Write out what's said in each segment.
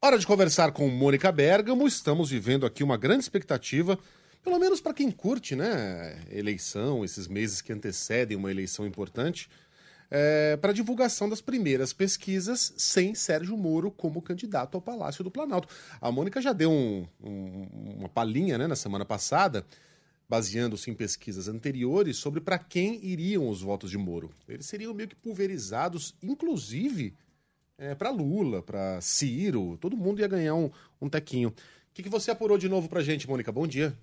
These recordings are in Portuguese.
Hora de conversar com Mônica Bergamo. Estamos vivendo aqui uma grande expectativa, pelo menos para quem curte, né? Eleição, esses meses que antecedem uma eleição importante, é, para divulgação das primeiras pesquisas sem Sérgio Moro como candidato ao Palácio do Planalto. A Mônica já deu um, um, uma palhinha né, na semana passada, baseando-se em pesquisas anteriores, sobre para quem iriam os votos de Moro. Eles seriam meio que pulverizados, inclusive é, para Lula, para Ciro, todo mundo ia ganhar um, um tequinho. O que, que você apurou de novo para gente, Mônica? Bom dia.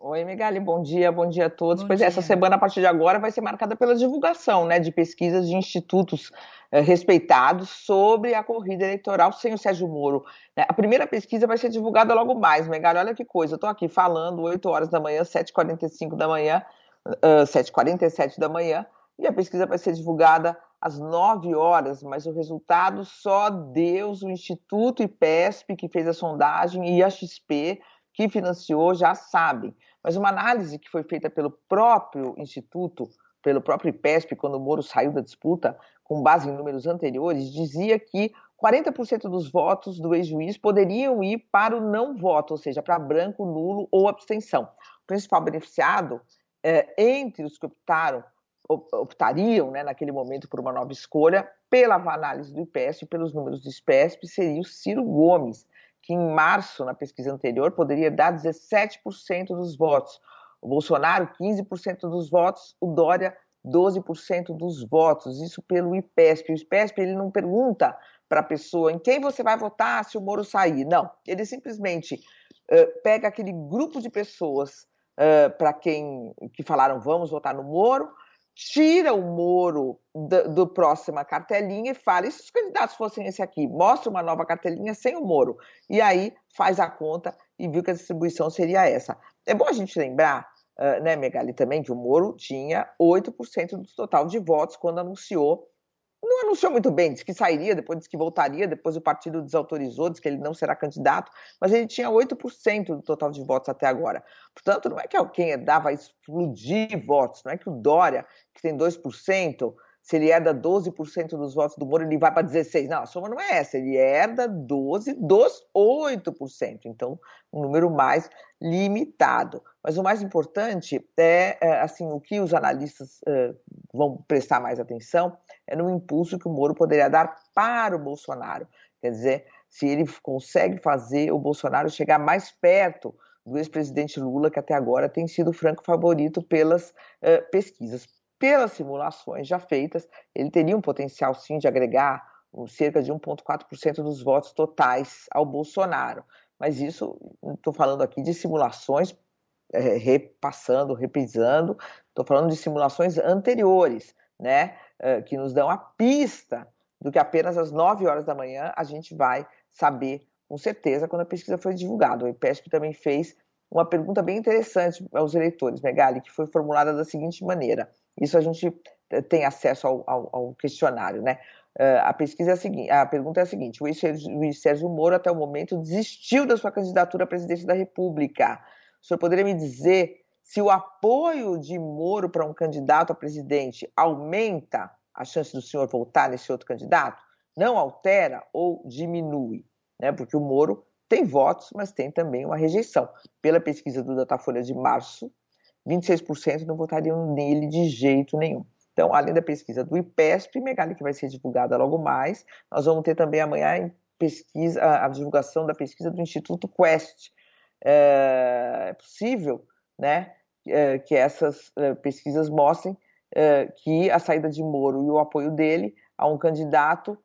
Oi, Migali, bom dia, bom dia a todos. Bom pois dia. é, essa semana, a partir de agora, vai ser marcada pela divulgação né, de pesquisas de institutos eh, respeitados sobre a corrida eleitoral sem o Sérgio Moro. né? A primeira pesquisa vai ser divulgada logo mais, Megali, olha que coisa, eu estou aqui falando 8 horas da manhã, 7h45 da manhã, ah, 7h47 da manhã, e a pesquisa vai ser divulgada às 9 horas, mas o resultado só Deus, o Instituto IPESP, que fez a sondagem, e a XP, que financiou, já sabem. Mas uma análise que foi feita pelo próprio Instituto, pelo próprio IPESP, quando o Moro saiu da disputa, com base em números anteriores, dizia que 40% dos votos do ex-juiz poderiam ir para o não voto, ou seja, para branco, nulo ou abstenção. O principal beneficiado, eh, entre os que optaram op- optariam, né, naquele momento, por uma nova escolha, pela análise do IPESP, pelos números do IPESP, seria o Ciro Gomes, que em março, na pesquisa anterior, poderia dar 17% dos votos. O Bolsonaro, 15% dos votos, o Dória, 12% dos votos, isso pelo IPESP. O IPESP ele não pergunta para a pessoa em quem você vai votar se o Moro sair. Não, ele simplesmente eh, pega aquele grupo de pessoas para quem que falaram vamos votar no Moro, tira o Moro do, do próxima cartelinha e fala, e se os candidatos fossem esse aqui? Mostra uma nova cartelinha sem o Moro. E aí faz a conta e viu que a distribuição seria essa. É bom a gente lembrar, né, Megali, também, que o Moro tinha 8% do total de votos quando anunciou. Não anunciou muito bem, disse que sairia, depois disse que voltaria, depois o partido desautorizou, disse que ele não será candidato, mas ele tinha 8% do total de votos até agora. Portanto, não é que alguém herdar vai explodir votos, não é que o Dória, que tem 2%, se ele herda 12% dos votos do Moro, ele vai para 16%. Não, a soma não é essa, ele herda 12% dos 8%. Então, um número mais limitado. Mas o mais importante é, é, assim, o que os analistas eh, vão prestar mais atenção é no impulso que o Moro poderia dar para o Bolsonaro. Quer dizer, se ele consegue fazer o Bolsonaro chegar mais perto do ex-presidente Lula, que até agora tem sido o franco favorito pelas eh, pesquisas. Pelas simulações já feitas, ele teria um potencial sim de agregar cerca de 1,4% dos votos totais ao Bolsonaro. Mas isso, estou falando aqui de simulações é, repassando, repisando, estou falando de simulações anteriores, né, é, que nos dão a pista do que apenas às 9 horas da manhã a gente vai saber com certeza quando a pesquisa foi divulgada. O IPESP também fez uma pergunta bem interessante aos eleitores, Megali, que foi formulada da seguinte maneira: isso a gente tem acesso ao, ao, ao questionário, né? Uh, a pesquisa é a seguinte, a pergunta é a seguinte: o Luiz Sérgio Moro até o momento desistiu da sua candidatura à presidência da República. O senhor poderia me dizer se o apoio de Moro para um candidato a presidente aumenta a chance do senhor voltar nesse outro candidato? Não altera ou diminui? Né? Porque o Moro tem votos, mas tem também uma rejeição. Pela pesquisa do Datafolha de março, 26% não votariam nele de jeito nenhum. Então, além da pesquisa do IPESP, Megali, que vai ser divulgada logo mais, nós vamos ter também amanhã pesquisa, a, divulgação da pesquisa do Instituto Quest. É, é possível né, é, que essas é, pesquisas mostrem que a saída de Moro e o apoio dele a um candidato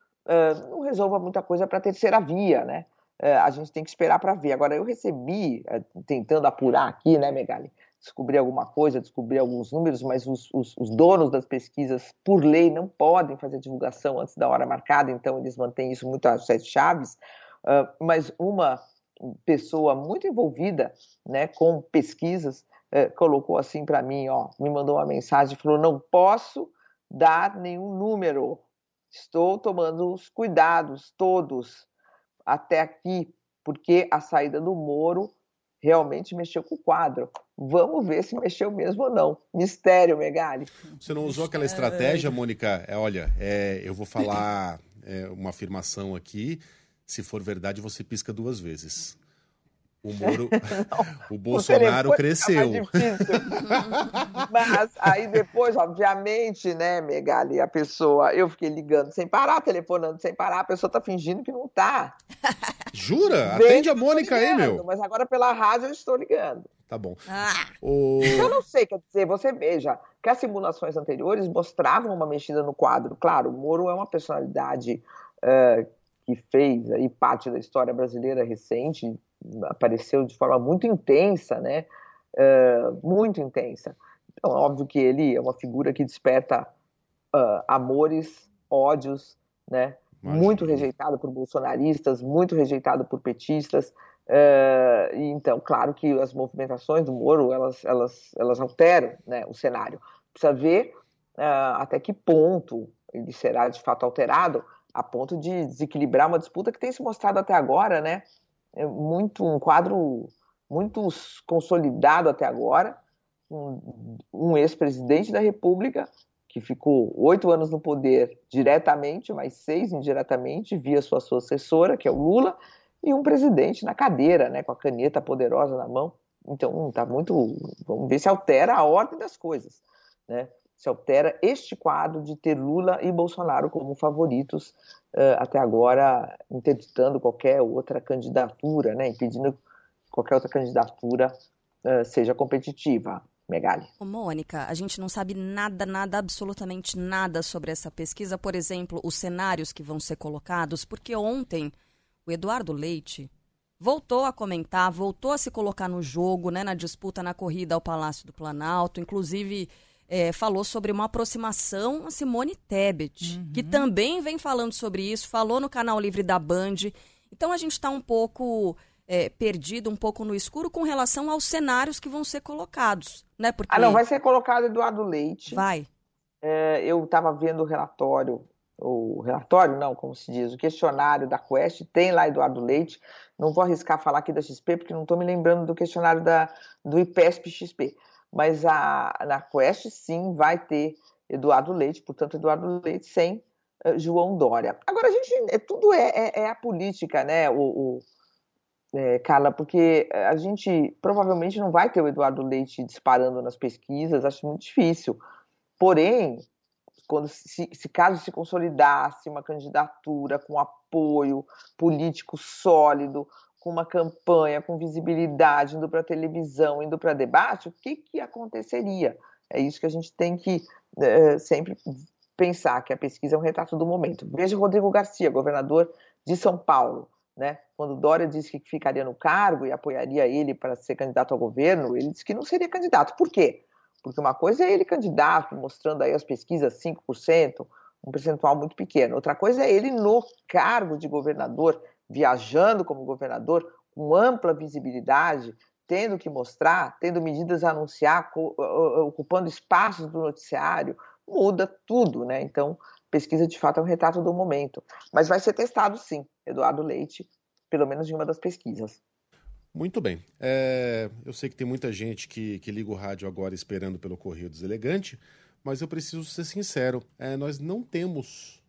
não resolva muita coisa para a terceira via, né? A gente tem que esperar para ver. Agora, eu recebi, tentando apurar aqui, né, Megali, descobrir alguma coisa, descobrir alguns números, mas os, os, os, donos das pesquisas, por lei, não podem fazer divulgação antes da hora marcada, então eles mantêm isso muito às sete chaves. Uh, mas uma pessoa muito envolvida né, com pesquisas uh, colocou assim para mim, ó, me mandou uma mensagem, falou: não posso dar nenhum número, estou tomando os cuidados todos até aqui, porque a saída do Moro realmente mexeu com o quadro. Vamos ver se mexeu mesmo ou não. Mistério, Megali. Você não usou aquela estratégia, Mônica? É, olha, é, eu vou falar é, uma afirmação aqui. Se for verdade, você pisca duas vezes. O Moro, o Bolsonaro cresceu. Mas aí depois, obviamente, né, Megali, a pessoa, eu fiquei ligando sem parar, telefonando sem parar, a pessoa tá fingindo que não tá. Jura? Atende a Mônica ligando, aí, meu. Mas agora pela rádio eu estou ligando. Tá bom. Ah. O... Eu não sei, quer dizer, você veja que as simulações anteriores mostravam uma mexida no quadro. Claro, o Moro é uma personalidade uh, que fez aí parte da história brasileira recente, apareceu de forma muito intensa, né? Uh, muito intensa. Então, é óbvio que ele é uma figura que desperta uh, amores, ódios, né? Muito rejeitado por bolsonaristas, muito rejeitado por petistas. Uh, então, claro que as movimentações do Moro elas, elas, elas alteram né, o cenário. Precisa ver até que ponto ele será de fato alterado, a ponto de desequilibrar uma disputa que tem se mostrado até agora, né? É muito um quadro muito consolidado até agora, um, um ex-presidente da República que ficou oito anos no poder diretamente, mais seis indiretamente, via sua sucessora, que é o Lula, e um presidente na cadeira, né, com a caneta poderosa na mão. Então, tá muito. Vamos ver se altera a ordem das coisas, né? Se altera este quadro de ter Lula e Bolsonaro como favoritos uh, até agora interditando qualquer outra candidatura, né, impedindo que qualquer outra candidatura uh, seja competitiva. Megali. Ô, Mônica, a gente não sabe nada, nada, absolutamente nada sobre essa pesquisa. Por exemplo, os cenários que vão ser colocados, porque ontem o Eduardo Leite voltou a comentar, voltou a se colocar no jogo, né, na disputa na corrida ao Palácio do Planalto, inclusive é, falou sobre uma aproximação a Simone Tebet, uhum. que também vem falando sobre isso, falou no canal Livre da Band. Então a gente está um pouco é, perdido, um pouco no escuro com relação aos cenários que vão ser colocados, né? Porque... Ah, não, vai ser colocado Eduardo Leite. Vai. É, eu estava vendo o relatório, o relatório, não, como se diz, o questionário da Quest, tem lá Eduardo Leite. Não vou arriscar falar aqui da XP, porque não estou me lembrando do questionário da, do IPESP XP mas a, na Quest sim vai ter Eduardo Leite, portanto, Eduardo Leite sem uh, João Dória. Agora, a gente, é, tudo é, é, é, a política, né, o, o é, Carla, porque a gente provavelmente não vai ter o Eduardo Leite disparando nas pesquisas, acho muito difícil. Porém, quando se, se caso se consolidasse uma candidatura com apoio político sólido, com uma campanha, com visibilidade, indo para televisão, indo para debate, o que, que aconteceria? É isso que a gente tem que é, sempre pensar, que a pesquisa é um retrato do momento. Veja Rodrigo Garcia, governador de São Paulo. Né? Quando Dória disse que ficaria no cargo e apoiaria ele para ser candidato ao governo, ele disse que não seria candidato. Por quê? Porque uma coisa é ele candidato, mostrando aí as pesquisas 5%, um percentual muito pequeno. Outra coisa é ele no cargo de governador, viajando como governador, com ampla visibilidade, tendo que mostrar, tendo medidas a anunciar, ocupando espaços do noticiário, muda tudo, né? Então, pesquisa de fato é um retrato do momento. Mas vai ser testado sim, Eduardo Leite, pelo menos em uma das pesquisas. Muito bem. É, eu sei que tem muita gente que, que liga o rádio agora esperando pelo Correio Deselegante, mas eu preciso ser sincero: é, nós não temos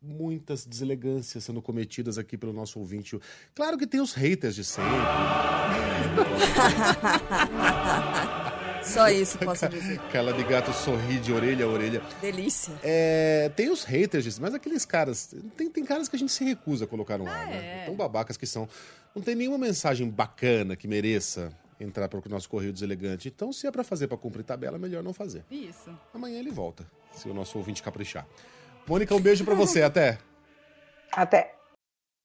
muitas deselegâncias sendo cometidas aqui pelo nosso ouvinte. Claro que tem os haters de sempre. Só isso posso dizer. Aquela de gato sorri de orelha a orelha. Delícia. É, tem os haters, mas aqueles caras. Tem, tem caras que a gente se recusa a colocar no ar, ah, né? É. Tão babacas que são. Não tem nenhuma mensagem bacana que mereça entrar para o nosso correio deselegante. Então, se é para fazer para cumprir tabela, melhor não fazer. Isso. Amanhã ele volta, se o nosso ouvinte caprichar. Mônica, um beijo para você. Até. Até.